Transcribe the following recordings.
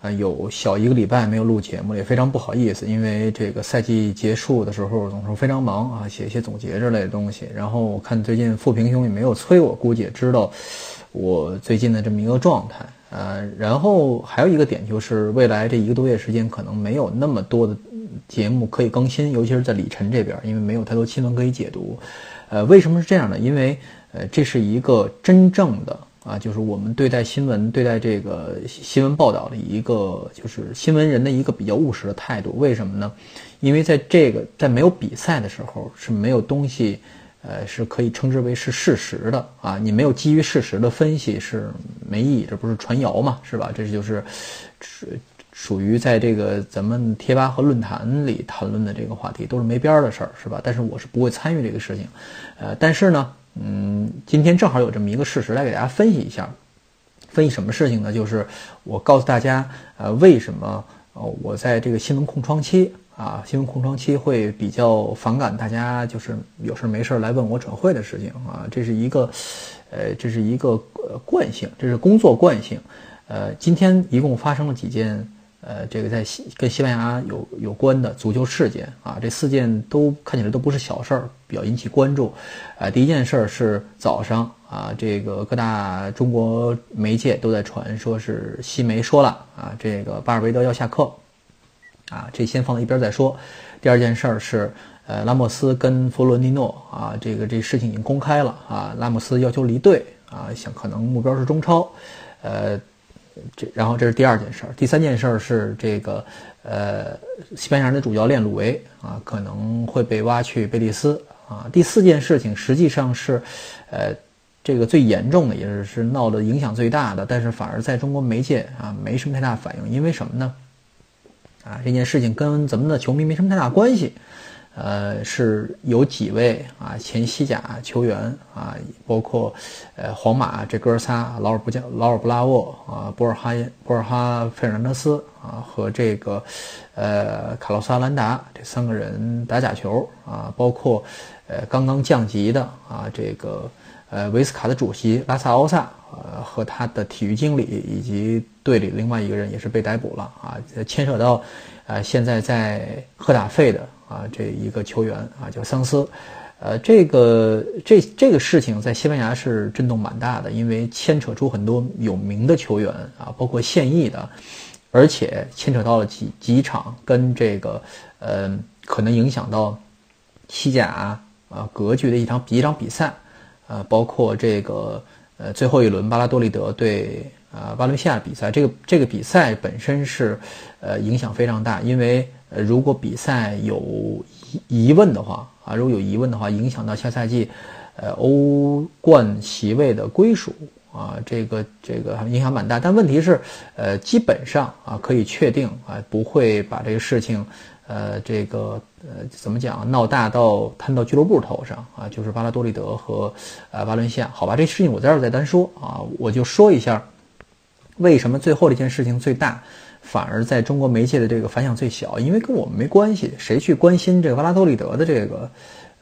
啊，有小一个礼拜没有录节目了，也非常不好意思，因为这个赛季结束的时候总是非常忙啊，写一些总结之类的东西。然后我看最近富平兄也没有催我，估计也知道我最近的这么一个状态。呃，然后还有一个点就是未来这一个多月时间可能没有那么多的节目可以更新，尤其是在李晨这边，因为没有太多新闻可以解读。呃，为什么是这样呢？因为呃，这是一个真正的。啊，就是我们对待新闻、对待这个新闻报道的一个，就是新闻人的一个比较务实的态度。为什么呢？因为在这个在没有比赛的时候，是没有东西，呃，是可以称之为是事实的啊。你没有基于事实的分析是没意义，这不是传谣嘛，是吧？这就是，属属于在这个咱们贴吧和论坛里谈论的这个话题，都是没边儿的事儿，是吧？但是我是不会参与这个事情，呃，但是呢。嗯，今天正好有这么一个事实来给大家分析一下，分析什么事情呢？就是我告诉大家，呃，为什么呃我在这个新闻空窗期啊，新闻空窗期会比较反感大家就是有事没事来问我转会的事情啊，这是一个，呃，这是一个呃惯性，这是工作惯性，呃，今天一共发生了几件。呃，这个在西跟西班牙有有关的足球事件啊，这四件都看起来都不是小事儿，比较引起关注。呃，第一件事儿是早上啊，这个各大中国媒介都在传，说是西媒说了啊，这个巴尔韦德要下课，啊，这先放到一边再说。第二件事儿是，呃，拉莫斯跟弗洛尼诺啊，这个这事情已经公开了啊，拉莫斯要求离队啊，想可能目标是中超，呃。这，然后这是第二件事儿，第三件事儿是这个，呃，西班牙人的主教练鲁维啊，可能会被挖去贝蒂斯啊。第四件事情实际上是，呃，这个最严重的，也是是闹的影响最大的，但是反而在中国媒介啊没什么太大反应，因为什么呢？啊，这件事情跟咱们的球迷没什么太大关系。呃，是有几位啊前西甲球员啊，包括呃皇马这哥仨，劳尔布加、劳尔布拉沃啊，博尔哈、博尔哈费尔南德斯啊，和这个呃卡洛斯阿兰达这三个人打假球啊，包括呃刚刚降级的啊这个呃维斯卡的主席拉萨奥萨呃和他的体育经理以及队里另外一个人也是被逮捕了啊，牵扯到呃现在在赫塔费的。啊，这一个球员啊，叫桑斯，呃，这个这这个事情在西班牙是震动蛮大的，因为牵扯出很多有名的球员啊，包括现役的，而且牵扯到了几几场跟这个呃，可能影响到西甲啊格局的一场一场比赛，呃，包括这个呃最后一轮巴拉多利德对啊巴伦西亚比赛，这个这个比赛本身是呃影响非常大，因为。呃，如果比赛有疑疑问的话啊，如果有疑问的话，影响到下赛季，呃，欧冠席位的归属啊，这个这个影响蛮大。但问题是，呃，基本上啊，可以确定啊，不会把这个事情，呃，这个呃，怎么讲，闹大到摊到俱乐部头上啊，就是巴拉多利德和呃巴伦西亚，好吧，这事情我在这儿再单说啊，我就说一下，为什么最后这件事情最大。反而在中国媒介的这个反响最小，因为跟我们没关系，谁去关心这个巴拉多利德的这个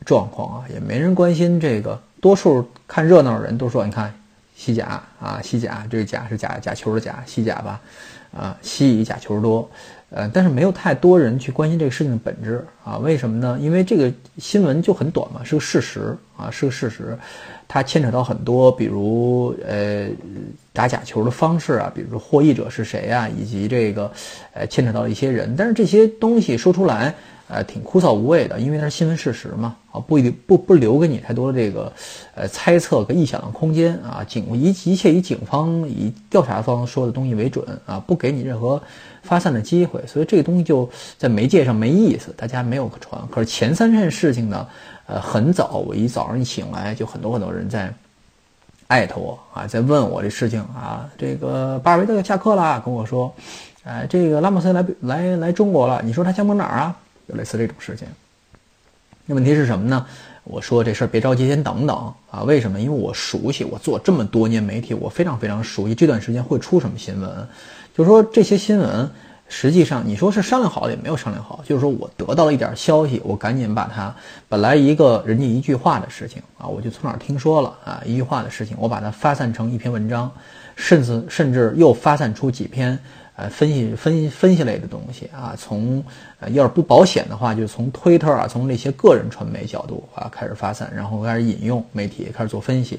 状况啊？也没人关心这个。多数看热闹的人都说：“你看，西甲啊，西甲，这个甲是假假球的假，西甲吧，啊，西乙假球多。”呃，但是没有太多人去关心这个事情的本质啊？为什么呢？因为这个新闻就很短嘛，是个事实啊，是个事实。它牵扯到很多，比如呃打假球的方式啊，比如说获益者是谁啊，以及这个呃牵扯到一些人。但是这些东西说出来，呃挺枯燥无味的，因为它是新闻事实嘛，啊不不不留给你太多的这个呃猜测跟臆想的空间啊。警一一切以警方以调查方说的东西为准啊，不给你任何发散的机会，所以这个东西就在媒介上没意思，大家没有可传。可是前三件事情呢？呃，很早，我一早上一醒来，就很多很多人在艾特我啊，在问我这事情啊。这个巴尔维特下课了，跟我说，呃，这个拉莫斯来来来中国了，你说他加盟哪儿啊？就类似这种事情。那问题是什么呢？我说这事儿别着急，先等等啊。为什么？因为我熟悉，我做这么多年媒体，我非常非常熟悉这段时间会出什么新闻。就是说这些新闻，实际上你说是商量好也没有商量好。就是说我得到了一点消息，我赶紧把它本来一个人家一句话的事情啊，我就从哪儿听说了啊，一句话的事情，我把它发散成一篇文章，甚至甚至又发散出几篇。呃，分析分分析类的东西啊，从呃要是不保险的话，就从推特啊，从那些个人传媒角度啊开始发散，然后开始引用媒体开始做分析，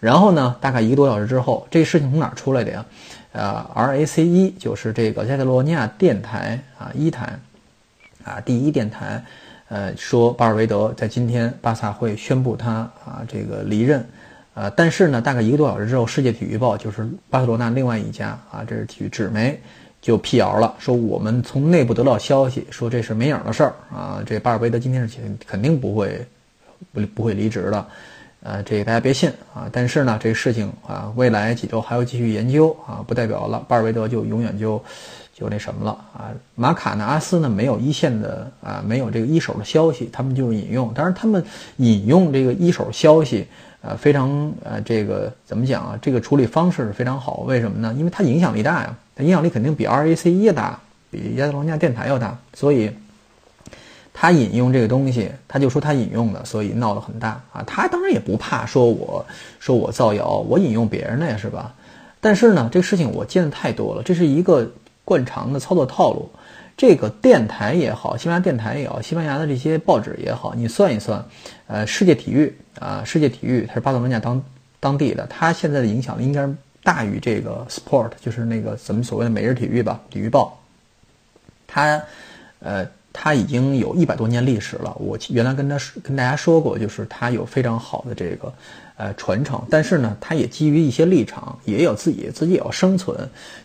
然后呢，大概一个多小时之后，这事情从哪儿出来的呀？呃，RACE 就是这个加泰罗尼亚电台啊一台啊第一电台，呃说巴尔韦德在今天巴萨会宣布他啊这个离任。呃，但是呢，大概一个多小时之后，世界体育报就是巴塞罗那另外一家啊，这是体育纸媒，就辟谣了，说我们从内部得到消息，说这是没影的事儿啊，这巴尔韦德今天是肯定不会不不会离职的，呃，这个大家别信啊。但是呢，这个事情啊，未来几周还要继续研究啊，不代表了巴尔韦德就永远就就那什么了啊。马卡呢，阿斯呢，没有一线的啊，没有这个一手的消息，他们就是引用，当然他们引用这个一手消息。呃，非常呃，这个怎么讲啊？这个处理方式非常好，为什么呢？因为它影响力大呀，它影响力肯定比 RACE 大，比亚特兰大电台要大，所以他引用这个东西，他就说他引用的，所以闹得很大啊。他当然也不怕说我说我造谣，我引用别人的呀，是吧？但是呢，这个事情我见的太多了，这是一个惯常的操作套路。这个电台也好，西班牙电台也好，西班牙的这些报纸也好，你算一算，呃，世界体育啊，世界体育它是巴塞罗那当当地的，它现在的影响力应该大于这个 Sport，就是那个咱们所谓的每日体育吧，体育报。它，呃，它已经有一百多年历史了。我原来跟他跟大家说过，就是它有非常好的这个呃传承，但是呢，它也基于一些立场，也有自己自己也要生存，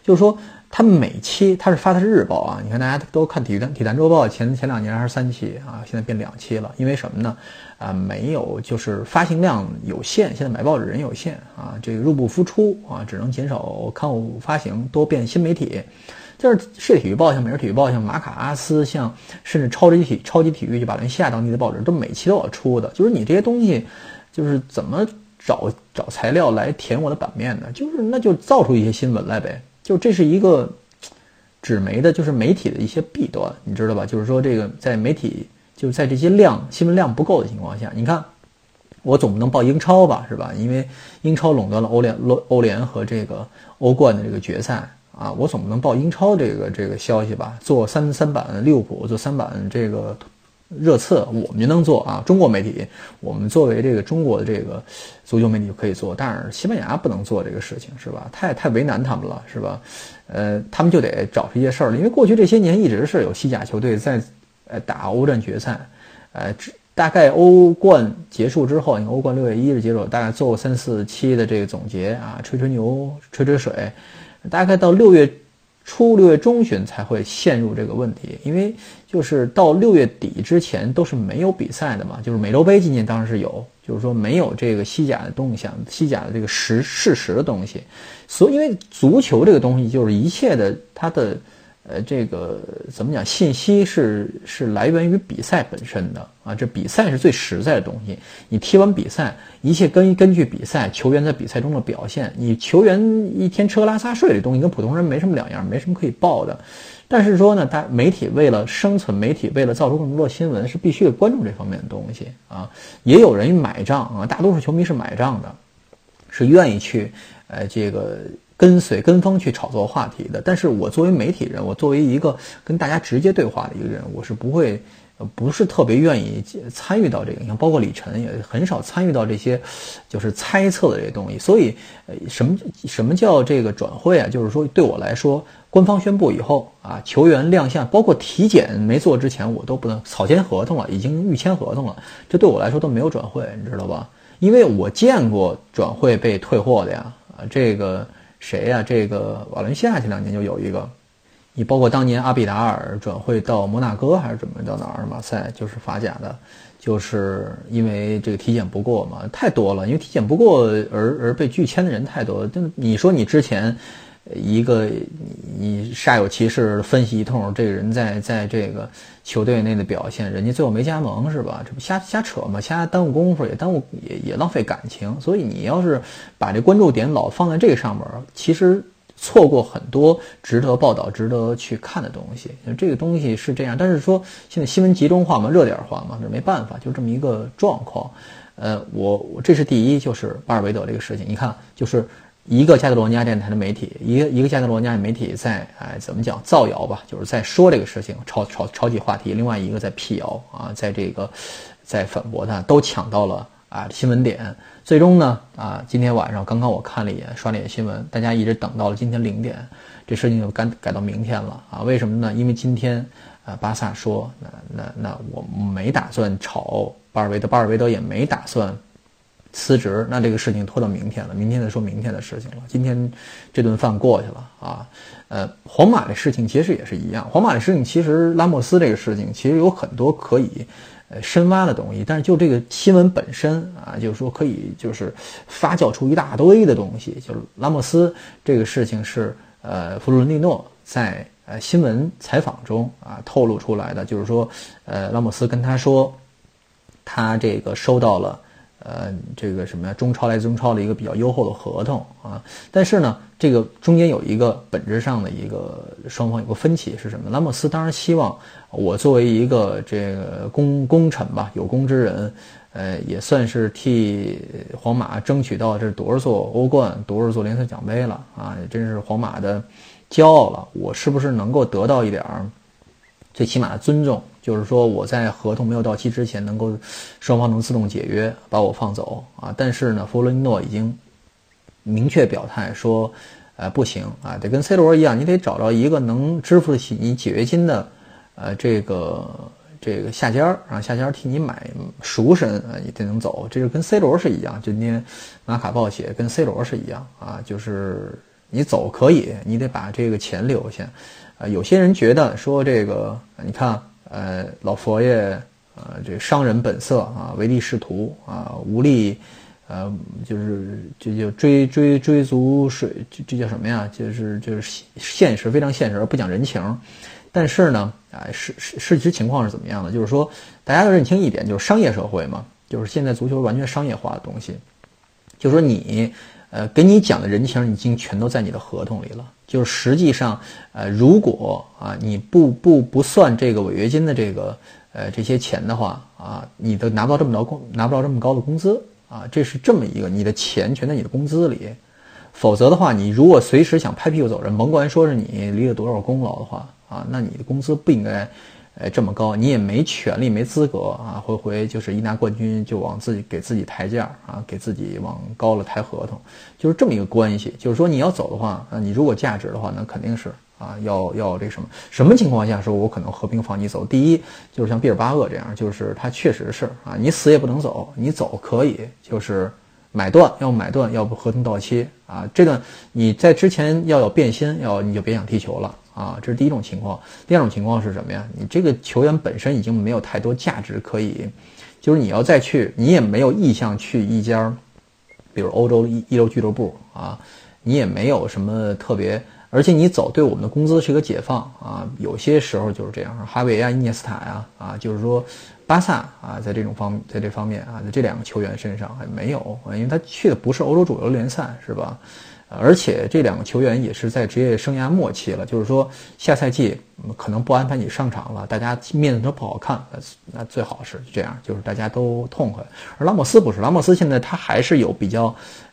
就是说。它每期它是发的是日报啊，你看大家都看体育体坛周报，前前两年还是三期啊，现在变两期了，因为什么呢？啊，没有就是发行量有限，现在买报纸人有限啊，这个入不敷出啊，只能减少刊物发行，多变新媒体。就是世界体育报，像每日体育报，像马卡阿斯，像甚至超级体超级体育，就把伦西亚当地的报纸都每期都要出的。就是你这些东西，就是怎么找找材料来填我的版面呢？就是那就造出一些新闻来呗。就这是一个纸媒的，就是媒体的一些弊端，你知道吧？就是说，这个在媒体就在这些量新闻量不够的情况下，你看我总不能报英超吧，是吧？因为英超垄断了欧联、欧欧联和这个欧冠的这个决赛啊，我总不能报英超这个这个消息吧？做三三版利物浦，做三版这个。热刺我们就能做啊，中国媒体，我们作为这个中国的这个足球媒体就可以做，但是西班牙不能做这个事情，是吧？太太为难他们了，是吧？呃，他们就得找出一些事儿，因为过去这些年一直是有西甲球队在呃打欧战决赛，呃，大概欧冠结束之后，你看欧冠六月一日结束，大概做过三四期的这个总结啊，吹吹牛，吹吹水，大概到六月。初六月中旬才会陷入这个问题，因为就是到六月底之前都是没有比赛的嘛。就是美洲杯今年当然是有，就是说没有这个西甲的动向，西甲的这个实事实的东西。所以，因为足球这个东西就是一切的它的。呃，这个怎么讲？信息是是来源于比赛本身的啊，这比赛是最实在的东西。你踢完比赛，一切根根据比赛球员在比赛中的表现。你球员一天吃喝拉撒睡的东西跟普通人没什么两样，没什么可以报的。但是说呢，大媒体为了生存，媒体为了造出更多的新闻，是必须得关注这方面的东西啊。也有人买账啊，大多数球迷是买账的，是愿意去呃这个。跟随跟风去炒作话题的，但是我作为媒体人，我作为一个跟大家直接对话的一个人，我是不会，不是特别愿意参与到这个。你看，包括李晨也很少参与到这些，就是猜测的这些东西。所以，呃，什么什么叫这个转会啊？就是说，对我来说，官方宣布以后啊，球员亮相，包括体检没做之前，我都不能草签合同了，已经预签合同了，这对我来说都没有转会，你知道吧？因为我见过转会被退货的呀，啊，这个。谁呀？这个瓦伦西亚这两年就有一个，你包括当年阿比达尔转会到摩纳哥还是准备到哪儿？马赛就是法甲的，就是因为这个体检不过嘛，太多了。因为体检不过而而被拒签的人太多。就你说你之前，一个你煞有其事分析一通，这个人在在这个球队内的表现，人家最后没加盟是吧？这不瞎瞎扯吗？瞎耽误功夫，也耽误也也浪费感情。所以你要是把这关注点老放在这个上面，其实错过很多值得报道、值得去看的东西。这个东西是这样，但是说现在新闻集中化嘛，热点化嘛，这没办法，就这么一个状况。呃，我我这是第一，就是巴尔韦德这个事情，你看就是。一个加德罗尼亚电台的媒体，一个一个加德罗尼亚媒体在哎怎么讲造谣吧，就是在说这个事情，炒炒炒起话题；另外一个在辟谣啊，在这个在反驳他，都抢到了啊新闻点。最终呢啊，今天晚上刚刚我看了一眼，刷了一眼新闻，大家一直等到了今天零点，这事情就改改到明天了啊？为什么呢？因为今天啊巴萨说，那那那我没打算炒巴尔韦德，巴尔韦德也没打算。辞职，那这个事情拖到明天了，明天再说明天的事情了。今天这顿饭过去了啊，呃，皇马的事情其实也是一样。皇马的事情其实拉莫斯这个事情其实有很多可以呃深挖的东西，但是就这个新闻本身啊，就是说可以就是发酵出一大堆的东西。就是拉莫斯这个事情是呃弗洛伦蒂诺在呃新闻采访中啊透露出来的，就是说呃拉莫斯跟他说他这个收到了。呃，这个什么？中超来自中超的一个比较优厚的合同啊，但是呢，这个中间有一个本质上的一个双方有个分歧是什么？拉莫斯当然希望我作为一个这个功功臣吧，有功之人，呃，也算是替皇马争取到这多少座欧冠，多少座联赛奖杯了啊，也真是皇马的骄傲了。我是不是能够得到一点最起码的尊重？就是说，我在合同没有到期之前，能够双方能自动解约，把我放走啊。但是呢，弗洛伊诺已经明确表态说，呃，不行啊，得跟 C 罗一样，你得找到一个能支付得起你解约金的，呃，这个这个下家儿啊，下家儿替你买赎身啊，你得能走。这是跟 C 罗是一样，今天马卡报写跟 C 罗是一样啊，就是你走可以，你得把这个钱留下。啊，有些人觉得说这个，你看。呃，老佛爷，呃，这商人本色啊，唯利是图啊，无力，呃，就是这就追追追逐水，这这叫什么呀？就是就是现实，非常现实，而不讲人情。但是呢，啊，事事事实情况是怎么样的？就是说，大家要认清一点，就是商业社会嘛，就是现在足球完全商业化的东西。就说，你，呃，给你讲的人情已经全都在你的合同里了。就是实际上，呃，如果啊你不不不算这个违约金的这个呃这些钱的话啊，你都拿不到这么高工拿不到这么高的工资啊，这是这么一个你的钱全在你的工资里，否则的话，你如果随时想拍屁股走人，甭管说是你立了多少功劳的话啊，那你的工资不应该。哎，这么高，你也没权利、没资格啊！回回就是一拿冠军就往自己给自己抬价啊，给自己往高了抬合同，就是这么一个关系。就是说你要走的话，啊，你如果价值的话，那肯定是啊，要要这什么？什么情况下说我可能和平放你走？第一，就是像毕尔巴鄂这样，就是他确实是啊，你死也不能走，你走可以，就是买断，要买断，要不合同到期啊，这段你在之前要有变心，要你就别想踢球了。啊，这是第一种情况。第二种情况是什么呀？你这个球员本身已经没有太多价值可以，就是你要再去，你也没有意向去一家，比如欧洲一一流俱乐部啊，你也没有什么特别，而且你走对我们的工资是一个解放啊。有些时候就是这样，哈维啊、伊涅斯塔呀啊，就是说巴萨啊，在这种方在这方面啊，在这两个球员身上还没有啊，因为他去的不是欧洲主流联赛，是吧？而且这两个球员也是在职业生涯末期了，就是说下赛季可能不安排你上场了，大家面子都不好看，那最好是这样，就是大家都痛快。而拉莫斯不是，拉莫斯现在他还是有比较，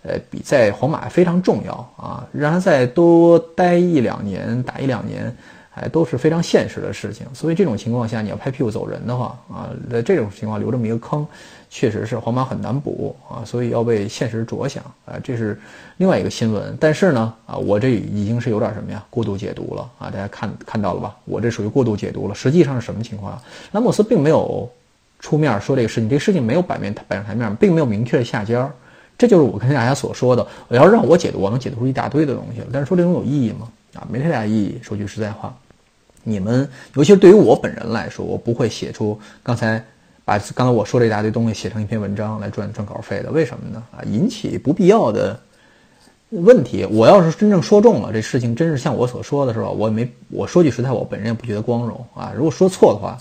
呃，比在皇马非常重要啊，让他再多待一两年，打一两年。哎，都是非常现实的事情，所以这种情况下，你要拍屁股走人的话，啊，在这种情况留这么一个坑，确实是皇马很难补啊，所以要为现实着想啊，这是另外一个新闻。但是呢，啊，我这已经是有点什么呀，过度解读了啊，大家看看到了吧？我这属于过度解读了。实际上是什么情况啊？拉莫斯并没有出面说这个事情，这个事情没有摆面摆上台面，并没有明确的下家，这就是我跟大家所说的。我要让我解读，我能解读出一大堆的东西，但是说这种有意义吗？啊，没太大意义。说句实在话。你们，尤其是对于我本人来说，我不会写出刚才把刚才我说这一大堆东西写成一篇文章来赚赚稿费的。为什么呢？啊，引起不必要的问题。我要是真正说中了这事情，真是像我所说的是吧？我也没我说句实在，我本人也不觉得光荣啊。如果说错的话，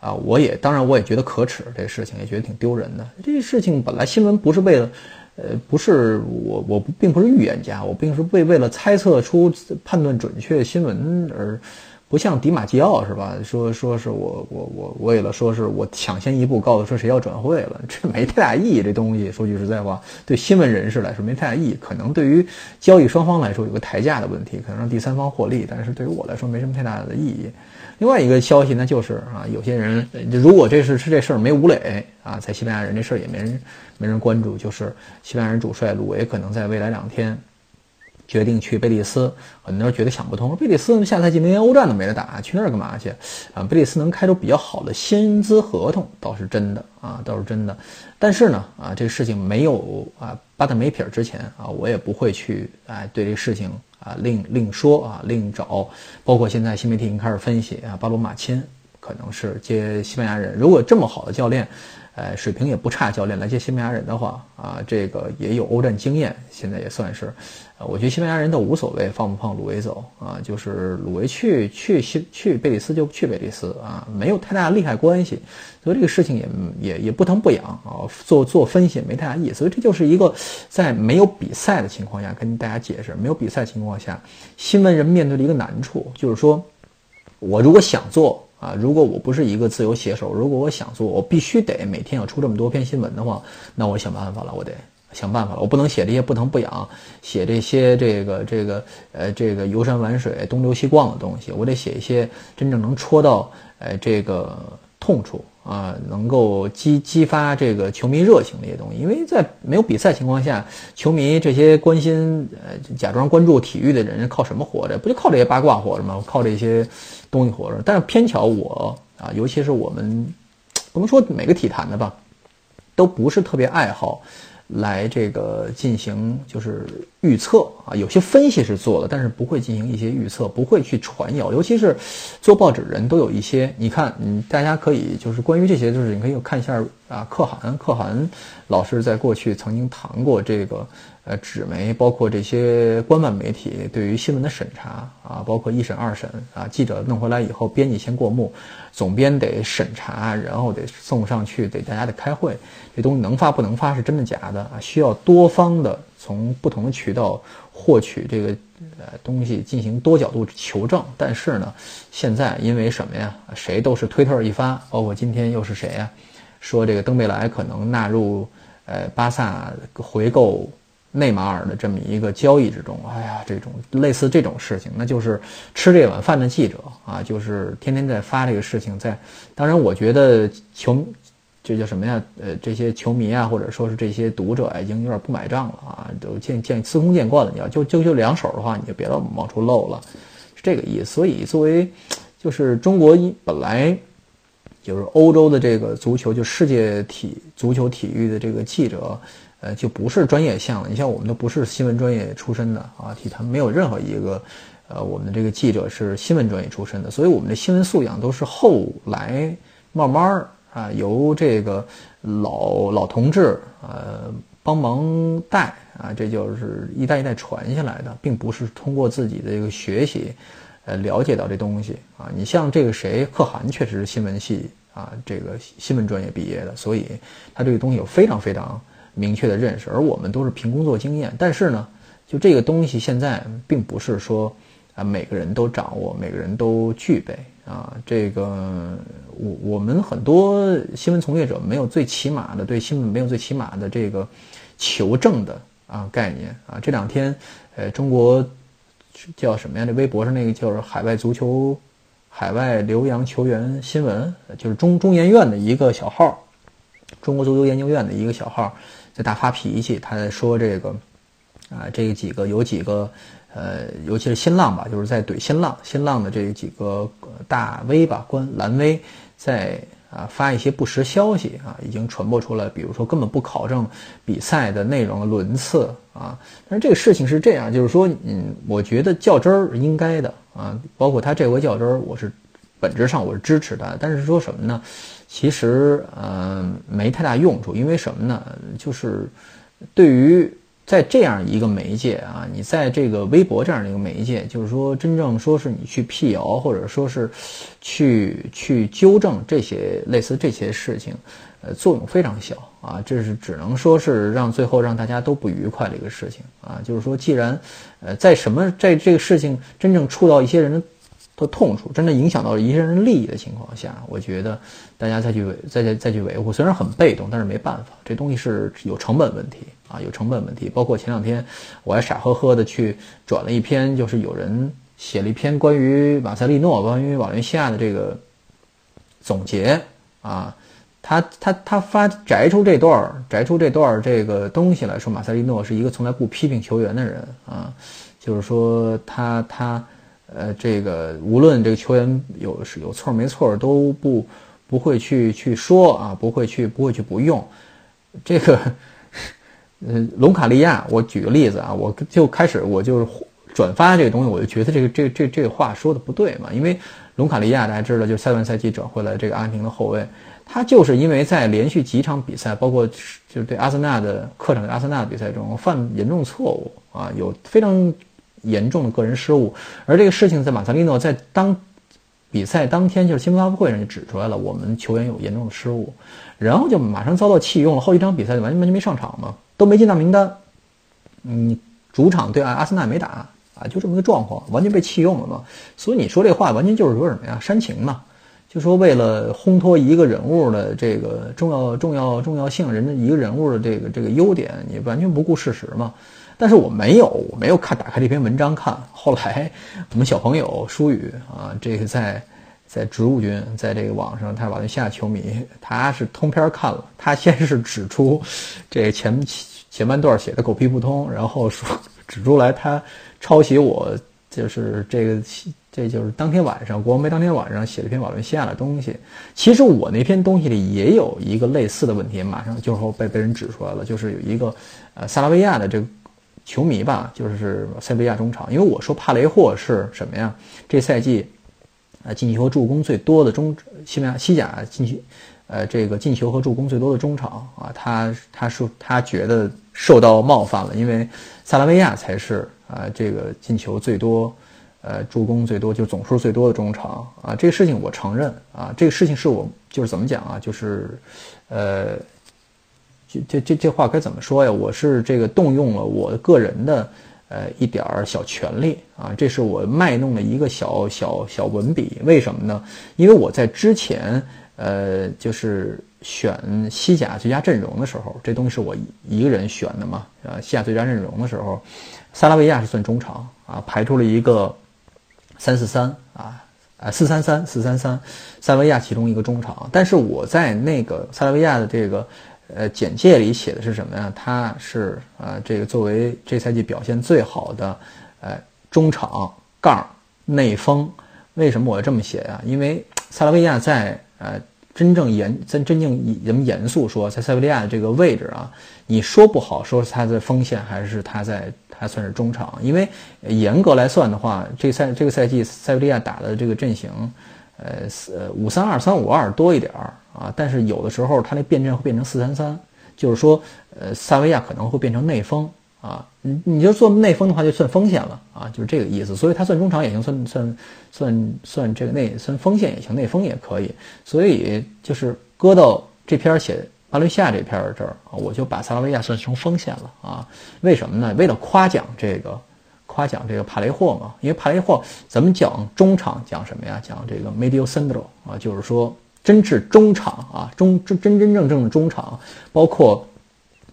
啊，我也当然我也觉得可耻，这事情也觉得挺丢人的。这事情本来新闻不是为了，呃，不是我我并不是预言家，我并不是为为了猜测出判断准确新闻而。不像迪马基奥是吧？说说是我我我为了说是我抢先一步告诉说谁要转会了，这没太大意义。这东西说句实在话，对新闻人士来说没太大意义。可能对于交易双方来说有个抬价的问题，可能让第三方获利，但是对于我来说没什么太大的意义。另外一个消息呢，就是啊，有些人如果这是是这事儿没吴磊啊，在西班牙人这事儿也没人没人关注，就是西班牙人主帅鲁维可能在未来两天。决定去贝蒂斯，很多人觉得想不通。贝蒂斯下赛季明年欧战都没得打，去那儿干嘛去？啊，贝蒂斯能开出比较好的薪资合同，倒是真的啊，倒是真的。但是呢，啊，这个事情没有啊扒他没撇之前啊，我也不会去哎对这个事情啊另另说啊另找。包括现在新媒体已经开始分析啊，巴罗马钦可能是接西班牙人。如果这么好的教练。呃，水平也不差，教练来接西班牙人的话啊，这个也有欧战经验，现在也算是，呃，我觉得西班牙人都无所谓放不放鲁维走啊，就是鲁维去去西去贝里斯就去贝里斯啊，没有太大利害关系，所以这个事情也也也不疼不痒啊，做做分析也没太大意义，所以这就是一个在没有比赛的情况下跟大家解释，没有比赛情况下，新闻人面对的一个难处就是说，我如果想做。啊，如果我不是一个自由写手，如果我想做，我必须得每天要出这么多篇新闻的话，那我想办法了，我得想办法了，我不能写这些不疼不痒，写这些这个这个呃这个游山玩水、东溜西逛的东西，我得写一些真正能戳到呃这个痛处。啊，能够激激发这个球迷热情的一些东西，因为在没有比赛情况下，球迷这些关心呃假装关注体育的人靠什么活着？不就靠这些八卦活着吗？靠这些东西活着？但是偏巧我啊，尤其是我们，不能说每个体坛的吧，都不是特别爱好。来这个进行就是预测啊，有些分析是做了，但是不会进行一些预测，不会去传谣。尤其是做报纸人都有一些，你看，嗯，大家可以就是关于这些，就是你可以看一下啊，可汗，可汗老师在过去曾经谈过这个。呃，纸媒包括这些官办媒体对于新闻的审查啊，包括一审、二审啊，记者弄回来以后，编辑先过目，总编得审查，然后得送上去，得大家得开会，这东西能发不能发是真的假的啊？需要多方的从不同的渠道获取这个呃东西进行多角度求证。但是呢，现在因为什么呀？谁都是推特一发，包括今天又是谁呀？说这个登贝莱可能纳入呃巴萨回购。内马尔的这么一个交易之中，哎呀，这种类似这种事情，那就是吃这碗饭的记者啊，就是天天在发这个事情。在当然，我觉得球这叫什么呀？呃，这些球迷啊，或者说是这些读者啊已经有点不买账了啊，都见见司空见惯了。你要就就就两手的话，你就别老往出漏了，是这个意思。所以，作为就是中国一本来就是欧洲的这个足球，就世界体足球体育的这个记者。呃，就不是专业项了。你像我们都不是新闻专业出身的啊，体坛没有任何一个，呃，我们的这个记者是新闻专业出身的，所以我们的新闻素养都是后来慢慢啊，由这个老老同志呃帮忙带啊，这就是一代一代传下来的，并不是通过自己的这个学习，呃，了解到这东西啊。你像这个谁，可汗确实是新闻系啊，这个新闻专业毕业的，所以他这个东西有非常非常。明确的认识，而我们都是凭工作经验。但是呢，就这个东西现在并不是说啊每个人都掌握，每个人都具备啊。这个我我们很多新闻从业者没有最起码的对新闻没有最起码的这个求证的啊概念啊。这两天呃中国叫什么呀？这微博上那个叫海外足球海外留洋球员新闻，就是中中研院的一个小号，中国足球研究院的一个小号。在大发脾气，他在说这个，啊，这几个有几个，呃，尤其是新浪吧，就是在怼新浪，新浪的这几个大 V 吧，官蓝 V，在啊发一些不实消息啊，已经传播出来，比如说根本不考证比赛的内容轮次啊，但是这个事情是这样，就是说，嗯，我觉得较真儿应该的啊，包括他这回较真儿，我是本质上我是支持他，但是说什么呢？其实，嗯，没太大用处，因为什么呢？就是对于在这样一个媒介啊，你在这个微博这样的一个媒介，就是说真正说是你去辟谣，或者说是去去纠正这些类似这些事情，呃，作用非常小啊。这是只能说是让最后让大家都不愉快的一个事情啊。就是说，既然呃在什么在这个事情真正触到一些人的。的痛处，真的影响到一些人利益的情况下，我觉得大家再去维再再再去维护，虽然很被动，但是没办法，这东西是有成本问题啊，有成本问题。包括前两天我还傻呵呵的去转了一篇，就是有人写了一篇关于马塞利诺、关于瓦伦西亚的这个总结啊，他他他发摘出这段摘出这段这个东西来说，马塞利诺是一个从来不批评球员的人啊，就是说他他。呃，这个无论这个球员有是有错没错，都不不会去去说啊，不会去不会去不用。这个，呃，隆卡利亚，我举个例子啊，我就开始我就转发这个东西，我就觉得这个这这这话说的不对嘛，因为隆卡利亚大家知道，就下半赛季转回来这个阿根廷的后卫，他就是因为在连续几场比赛，包括就是对阿森纳的客场对阿森纳的比赛中犯严重错误啊，有非常。严重的个人失误，而这个事情在马萨利诺在当比赛当天就是新闻发布会上就指出来了，我们球员有严重的失误，然后就马上遭到弃用了，后一场比赛就完全完全没上场嘛，都没进到名单。嗯，主场对阿阿森纳没打啊，就这么个状况，完全被弃用了嘛。所以你说这话完全就是说什么呀？煽情嘛，就说为了烘托一个人物的这个重要重要重要性，人的一个人物的这个这个优点，你完全不顾事实嘛。但是我没有，我没有看打开这篇文章看。后来我们小朋友舒宇啊，这个在在植物君，在这个网上，他是瓦伦西亚球迷，他是通篇看了。他先是指出这前前半段写的狗屁不通，然后说指出来他抄袭我，就是这个这就是当天晚上国王杯当天晚上写了一篇瓦伦西亚的东西。其实我那篇东西里也有一个类似的问题，马上就后被被人指出来了，就是有一个呃萨拉维亚的这个。球迷吧，就是塞维亚中场，因为我说帕雷霍是什么呀？这赛季，呃，进球助攻最多的中西班牙西甲进球，呃，这个进球和助攻最多的中场啊，他他说他觉得受到冒犯了，因为萨拉维亚才是啊这个进球最多，呃，助攻最多，就总数最多的中场啊，这个事情我承认啊，这个事情是我就是怎么讲啊，就是，呃。这这这话该怎么说呀？我是这个动用了我个人的呃一点儿小权利啊，这是我卖弄的一个小小小文笔。为什么呢？因为我在之前呃就是选西甲最佳阵容的时候，这东西是我一个人选的嘛。呃，西甲最佳阵容的时候，萨拉维亚是算中场啊，排出了一个三四三啊，啊四三三四三三，萨拉维亚其中一个中场。但是我在那个萨拉维亚的这个。呃，简介里写的是什么呀？他是呃，这个作为这赛季表现最好的，呃，中场杠内锋。为什么我要这么写呀？因为塞拉维亚在呃真正严真真正人们严肃说，在塞维利亚的这个位置啊，你说不好说是他在锋线还是他在他算是中场？因为严格来算的话，这赛这个赛季塞维利亚打的这个阵型，呃，四五三二三五二多一点儿。啊，但是有的时候他那变阵会变成四三三，就是说，呃，萨维亚可能会变成内锋啊，你你就做内锋的话就算锋线了啊，就是这个意思。所以他算中场也行，算算算算这个内算锋线也行，内锋也可以。所以就是搁到这篇写巴伦西亚这篇这儿啊，我就把萨拉维亚算成锋线了啊。为什么呢？为了夸奖这个夸奖这个帕雷霍嘛，因为帕雷霍咱们讲中场讲什么呀？讲这个 medio centro 啊，就是说。真是中场啊，中真真真正正的中场，包括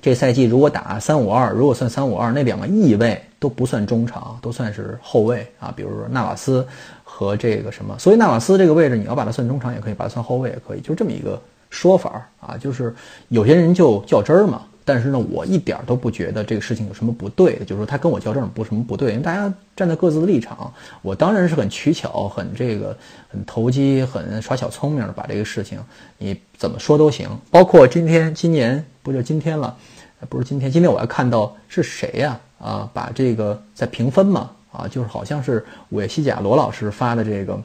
这赛季如果打三五二，如果算三五二，那两个翼位都不算中场，都算是后卫啊。比如说纳瓦斯和这个什么，所以纳瓦斯这个位置你要把它算中场也可以，把它算后卫也可以，就这么一个说法啊。就是有些人就较真儿嘛。但是呢，我一点都不觉得这个事情有什么不对的，就是说他跟我较正不什么不对，因为大家站在各自的立场，我当然是很取巧、很这个、很投机、很耍小聪明，把这个事情你怎么说都行。包括今天、今年不就今天了，不是今天，今天我还看到是谁呀？啊，把这个在评分嘛，啊，就是好像是五月西甲罗老师发的这个，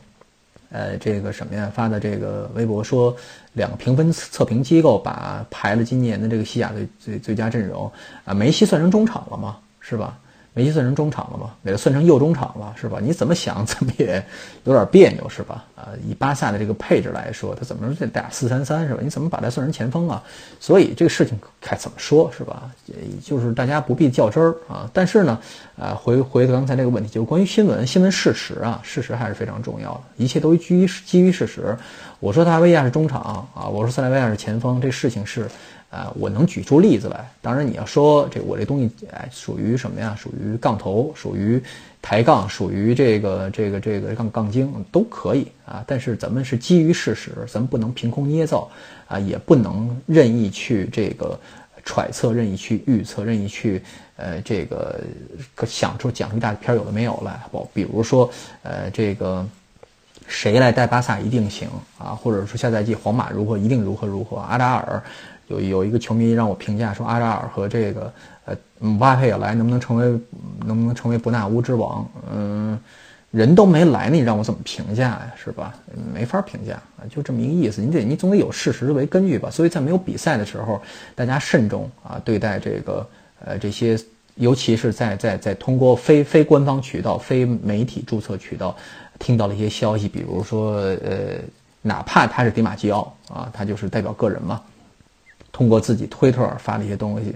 呃，这个什么呀发的这个微博说，两个评分测评机构把排了今年的这个西甲的最最佳阵容啊，梅西算成中场了吗？是吧？梅西算成中场了吗？给他算成右中场了，是吧？你怎么想怎么也有点别扭，是吧？啊，以巴萨的这个配置来说，他怎么能打四三三，是吧？你怎么把他算成前锋啊？所以这个事情该怎么说，是吧？也就是大家不必较真儿啊。但是呢，啊，回回刚才那个问题，就是关于新闻，新闻事实啊，事实还是非常重要的，一切都基于基于事实。我说塔维亚是中场啊，我说塞莱维亚是前锋，这事情是。啊，我能举出例子来。当然，你要说这我这东西，哎，属于什么呀？属于杠头，属于抬杠，属于这个这个这个杠杠精都可以啊。但是咱们是基于事实，咱们不能凭空捏造啊，也不能任意去这个揣测、任意去预测、任意去呃这个想出讲出一大片有的没有来。不，比如说呃这个谁来带巴萨一定行啊，或者说下赛季皇马如何一定如何如何，阿扎尔。有有一个球迷让我评价说，阿扎尔和这个呃姆巴佩来能不能成为能不能成为伯纳乌之王？嗯，人都没来呢，你让我怎么评价呀？是吧？没法评价啊，就这么一个意思。你得你总得有事实为根据吧。所以在没有比赛的时候，大家慎重啊对待这个呃这些，尤其是在在在通过非非官方渠道、非媒体注册渠道听到了一些消息，比如说呃，哪怕他是迪马基奥啊，他就是代表个人嘛。通过自己推特发的一些东西，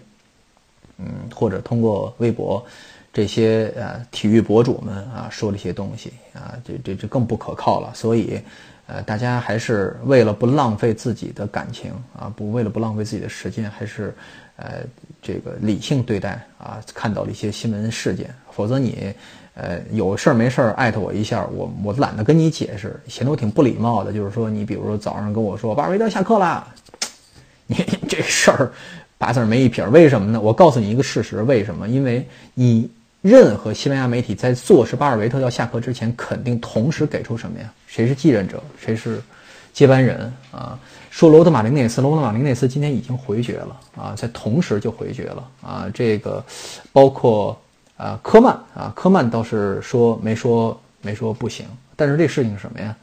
嗯，或者通过微博，这些呃体育博主们啊说的一些东西啊，这这这更不可靠了。所以，呃，大家还是为了不浪费自己的感情啊，不为了不浪费自己的时间，还是呃这个理性对待啊。看到了一些新闻事件，否则你呃有事儿没事儿艾特我一下，我我懒得跟你解释，显得我挺不礼貌的。就是说，你比如说早上跟我说巴尔韦德下课啦。这事儿八字没一撇，为什么呢？我告诉你一个事实，为什么？因为你任何西班牙媒体在坐实巴尔维特要下课之前，肯定同时给出什么呀？谁是继任者？谁是接班人？啊，说罗德马林内斯，罗德马林内斯今天已经回绝了啊，在同时就回绝了啊。这个包括啊科曼啊，科曼倒是说没说没说不行，但是这事情是什么呀？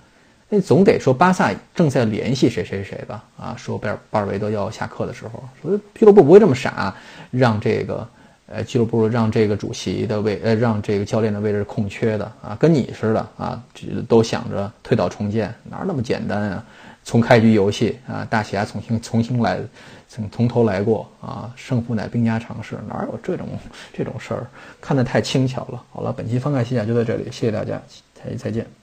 那总得说巴萨正在联系谁谁谁吧？啊，说贝尔巴尔维德要下课的时候，说俱乐部不会这么傻，让这个呃俱乐部让这个主席的位呃让这个教练的位置空缺的啊，跟你似的啊，都想着推倒重建，哪那么简单啊？从开局游戏啊，大侠重新重新来，从从头来过啊，胜负乃兵家常事，哪有这种这种事儿？看得太轻巧了。好了，本期翻看西甲就到这里，谢谢大家，下期再见。